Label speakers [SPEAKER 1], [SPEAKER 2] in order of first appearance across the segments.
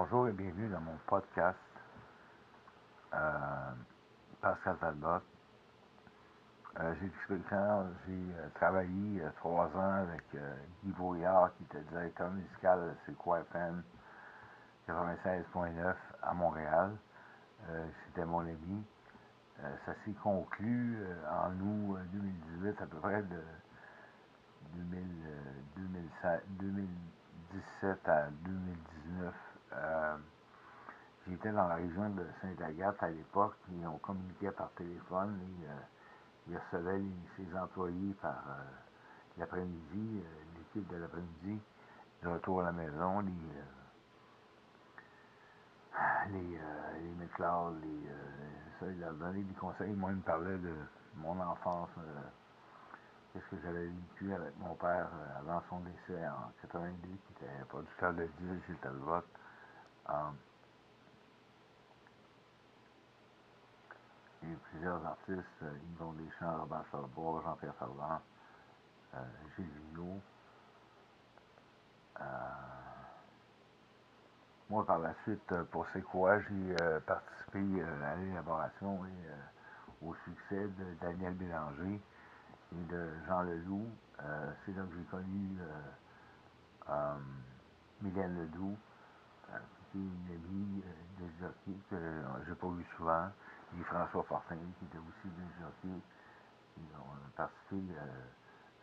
[SPEAKER 1] Bonjour et bienvenue dans mon podcast euh, Pascal Talbot. Euh, j'ai euh, travaillé trois ans avec Guy Brouillard qui était directeur musical de C'est quoi FM 96.9 à Montréal. C'était mon ami. ça s'est conclu en août 2018, à peu près de 2017 à 2019 euh, j'étais dans la région de Sainte-Agathe à l'époque et on communiquait par téléphone et euh, il recevait ses employés par euh, l'après-midi, l'équipe de l'après-midi, de retour à la maison, les les, les ça, il leur donnait des conseils. Moi, il me parlait de mon enfance, qu'est-ce que j'avais vécu avec mon père avant son décès en 82, qui était producteur de Dieu, Gilles Talbot. Um, il y a eu plusieurs artistes, euh, Yvon Deschamps, Robert Charlebois, Jean-Pierre Ferland, euh, Gilles Vigneault. Euh, moi, par la suite, euh, pour C'est quoi, j'ai euh, participé à l'élaboration et au succès de Daniel Bélanger et de Jean Leloup. C'est là que j'ai connu Mylène Ledoux, une amie de jockey que j'ai pas vu souvent, et François Fortin, qui était aussi des jockey. Ils ont participé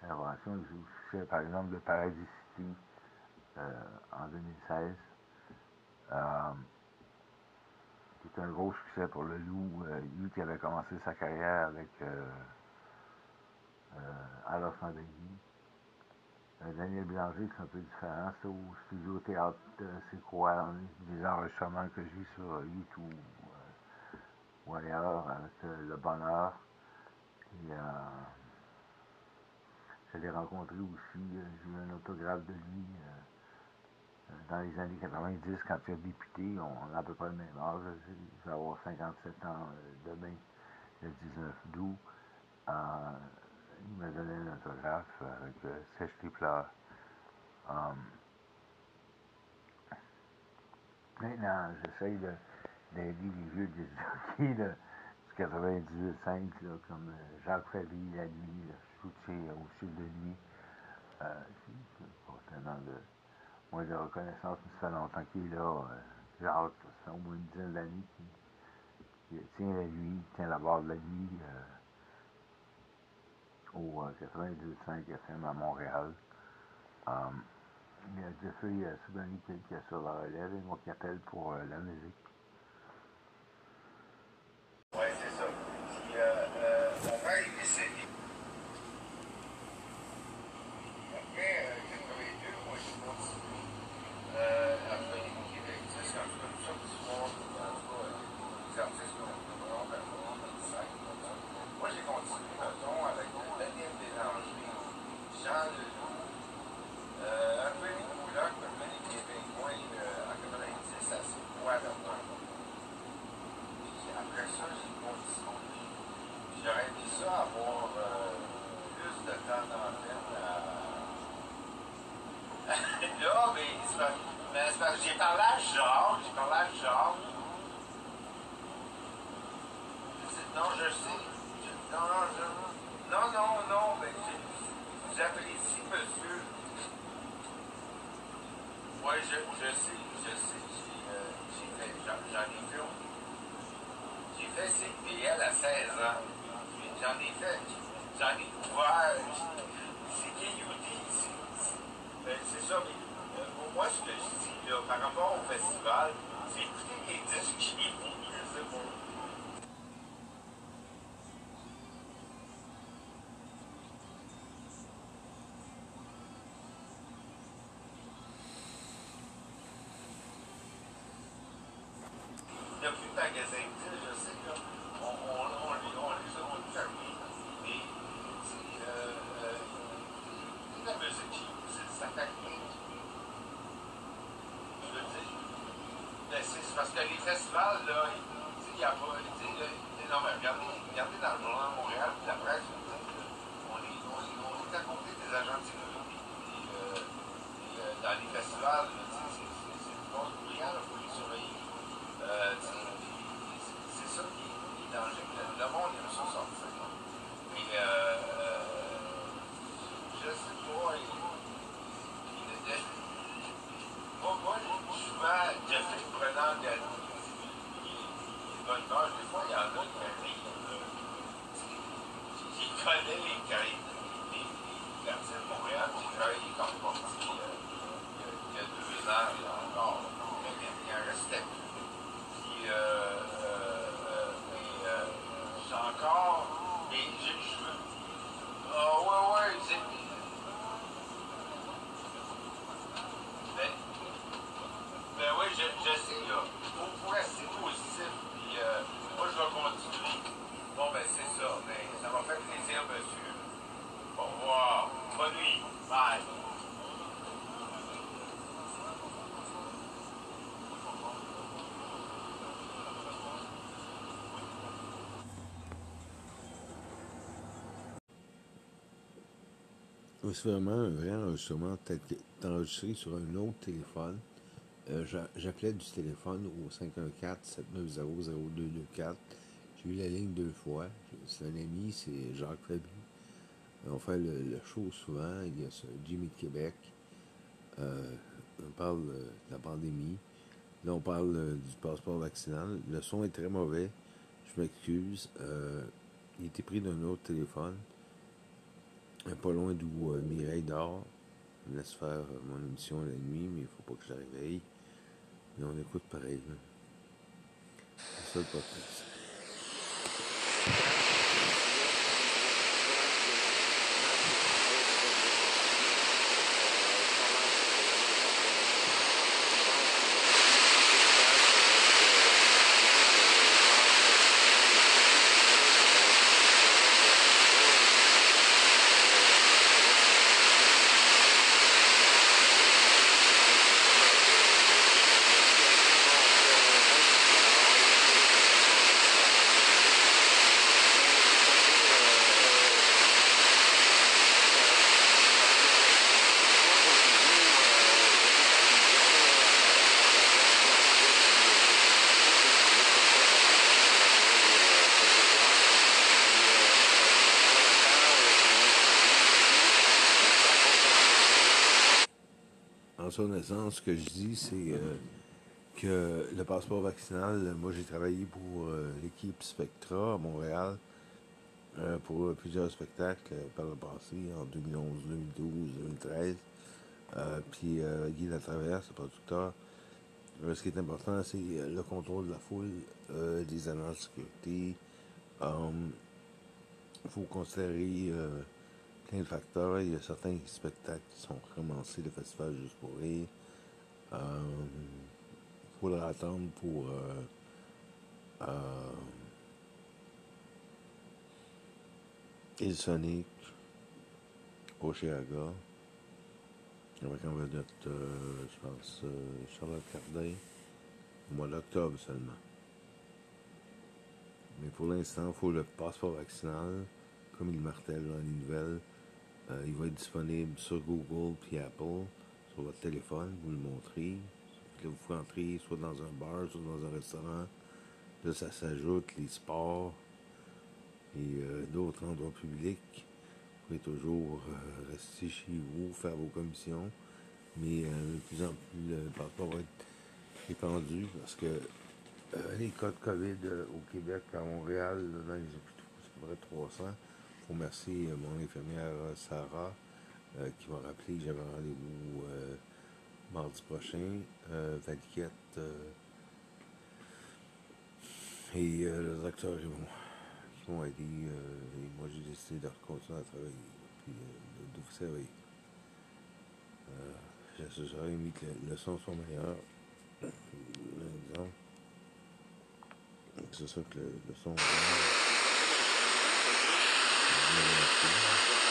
[SPEAKER 1] à l'invention du succès, par exemple, de Paradis City euh, en 2016. Euh, qui était un gros succès pour le loup, euh, lui qui avait commencé sa carrière avec euh, euh. Euh, Daniel Bélanger, c'est un peu différent. C'est au studio théâtre, euh, c'est quoi des enregistrements que j'ai sur YouTube euh, ou ailleurs avec Le Bonheur. Et je l'ai rencontré aussi, j'ai eu un autographe de lui dans les années 90 quand il a député. On a à peu près le même âge. Je vais avoir 57 ans demain, le 19 août il m'a donné un autographe avec euh, Sèche Um, maintenant, j'essaye d'aider les vieux des jockeys du 98-5, comme Jacques Favy, la nuit, soutien au sud de nuit. Euh, tellement de moins de reconnaissance, mais ça fait longtemps qu'il est là. Euh, Jacques, ça au moins une dizaine d'années qu'il tient la nuit, tient la barre de la nuit. Au 92.5 FM à Montréal. Um, il y a Jeffrey euh, Soubani qui est sur la relève et moi qui appelle pour euh, la musique.
[SPEAKER 2] Oui, c'est ça. Puis, euh, euh, mon père est décédé. Après, euh, 82, moi, je suis continué euh, à faire des Québec. C'est un peu comme ça que tu vois, les artistes qui ont vraiment performé dans le sac. Moi, j'ai continué, mettons, avec Daniel Bélanger, Jean Leloup, euh, un peu les Moulocs, un peu les Québécois, euh, en 90 à ce poids de Puis après ça, j'ai continué. J'aurais aimé ça avoir euh, plus de temps d'antenne à. Là, mais c'est parce, mais c'est parce que j'ai parlé à Jacques, j'ai parlé à Jacques. Non, je sais. Non, non, non, non, non, mais je- j'apprécie monsieur. Oui, je, je sais, je sais. J'ai euh, fait, j'en ai fait. J'ai fait CPL à 16 ans. J'en ai fait, j'en ai ouvert. C'est KUD ici. Euh, c'est ça, mais euh, pour moi, ce que je dis par rapport au festival, c'est écouter les disques qui pas. parce que les festivals, là, il n'y a pas. Non, regardez, regardez dans le journal de Montréal, puis la presse, on est, on, est, à côté des agents de sécurité, euh, euh, dans les festivals, c'est du monde brillant, il les surveiller. Euh, J'y connais les quartiers les, les quartiers de Montréal. Il en restait plus. Puis, euh, euh, euh, mais, euh, j'ai encore. Mais je, je veux. Ah, ouais, ouais, c'est. Ben, ben oui, je, je sais, là. Faut, faut rester positif. Puis, euh, moi, je vais continuer. Bon, ben, c'est ça. Mais ça m'a fait plaisir, monsieur. Au revoir. Bonne nuit. Bye.
[SPEAKER 1] Oui, C'est vraiment un vrai enregistrement tel c'est enregistré sur un autre téléphone. Euh, j'a- J'appelais du téléphone au 514-790-0224. J'ai eu la ligne deux fois. C'est un ami, c'est Jacques Fabi. On fait le, le show souvent. Il y a Jimmy de Québec. Euh, on parle euh, de la pandémie. Là, on parle euh, du passeport vaccinal. Le son est très mauvais. Je m'excuse. Euh, il était pris d'un autre téléphone. Pas loin d'où euh, Mireille dort. Elle me laisse faire euh, mon émission la nuit, mais il faut pas que je la réveille. Mais on écoute pareil. là. C'est ça le podcast. Ce que je dis, c'est euh, que le passeport vaccinal, moi j'ai travaillé pour euh, l'équipe Spectra à Montréal euh, pour plusieurs spectacles par le passé, en 2011, 2012, 2013. Euh, puis Guy Latraverse, le producteur. Ce qui est important, c'est le contrôle de la foule, des agents de sécurité. Il faut considérer euh. Il y a certains spectacles qui sont recommencés, le festival Juste pour rire. Il faudra attendre pour euh, euh, Sonic, Oceaga, avec en vedette, euh, je pense, euh, Charlotte Cardin, au mois d'octobre seulement. Mais pour l'instant, il faut le passeport vaccinal, comme il martèle dans les nouvelles. Euh, il va être disponible sur Google puis Apple, sur votre téléphone, vous le montrez. Là, vous pouvez entrer soit dans un bar, soit dans un restaurant. Là, ça s'ajoute les sports et euh, d'autres endroits publics. Vous pouvez toujours euh, rester chez vous, faire vos commissions. Mais de plus en plus, le passeport va être étendu parce que les cas de COVID au Québec, à Montréal, là, dans les hôpitaux, c'est à peu près 300. Je remercie euh, mon infirmière euh, Sarah euh, qui m'a rappelé que j'avais rendez-vous mardi prochain. Euh, Valiquette et les acteurs ils m'ont, qui m'ont aidé. et moi, j'ai décidé de continuer à travailler, euh, de, de vous servir. J'aurais aimé que le, le son soit meilleur. Disons. C'est ça que le, le son. Thank.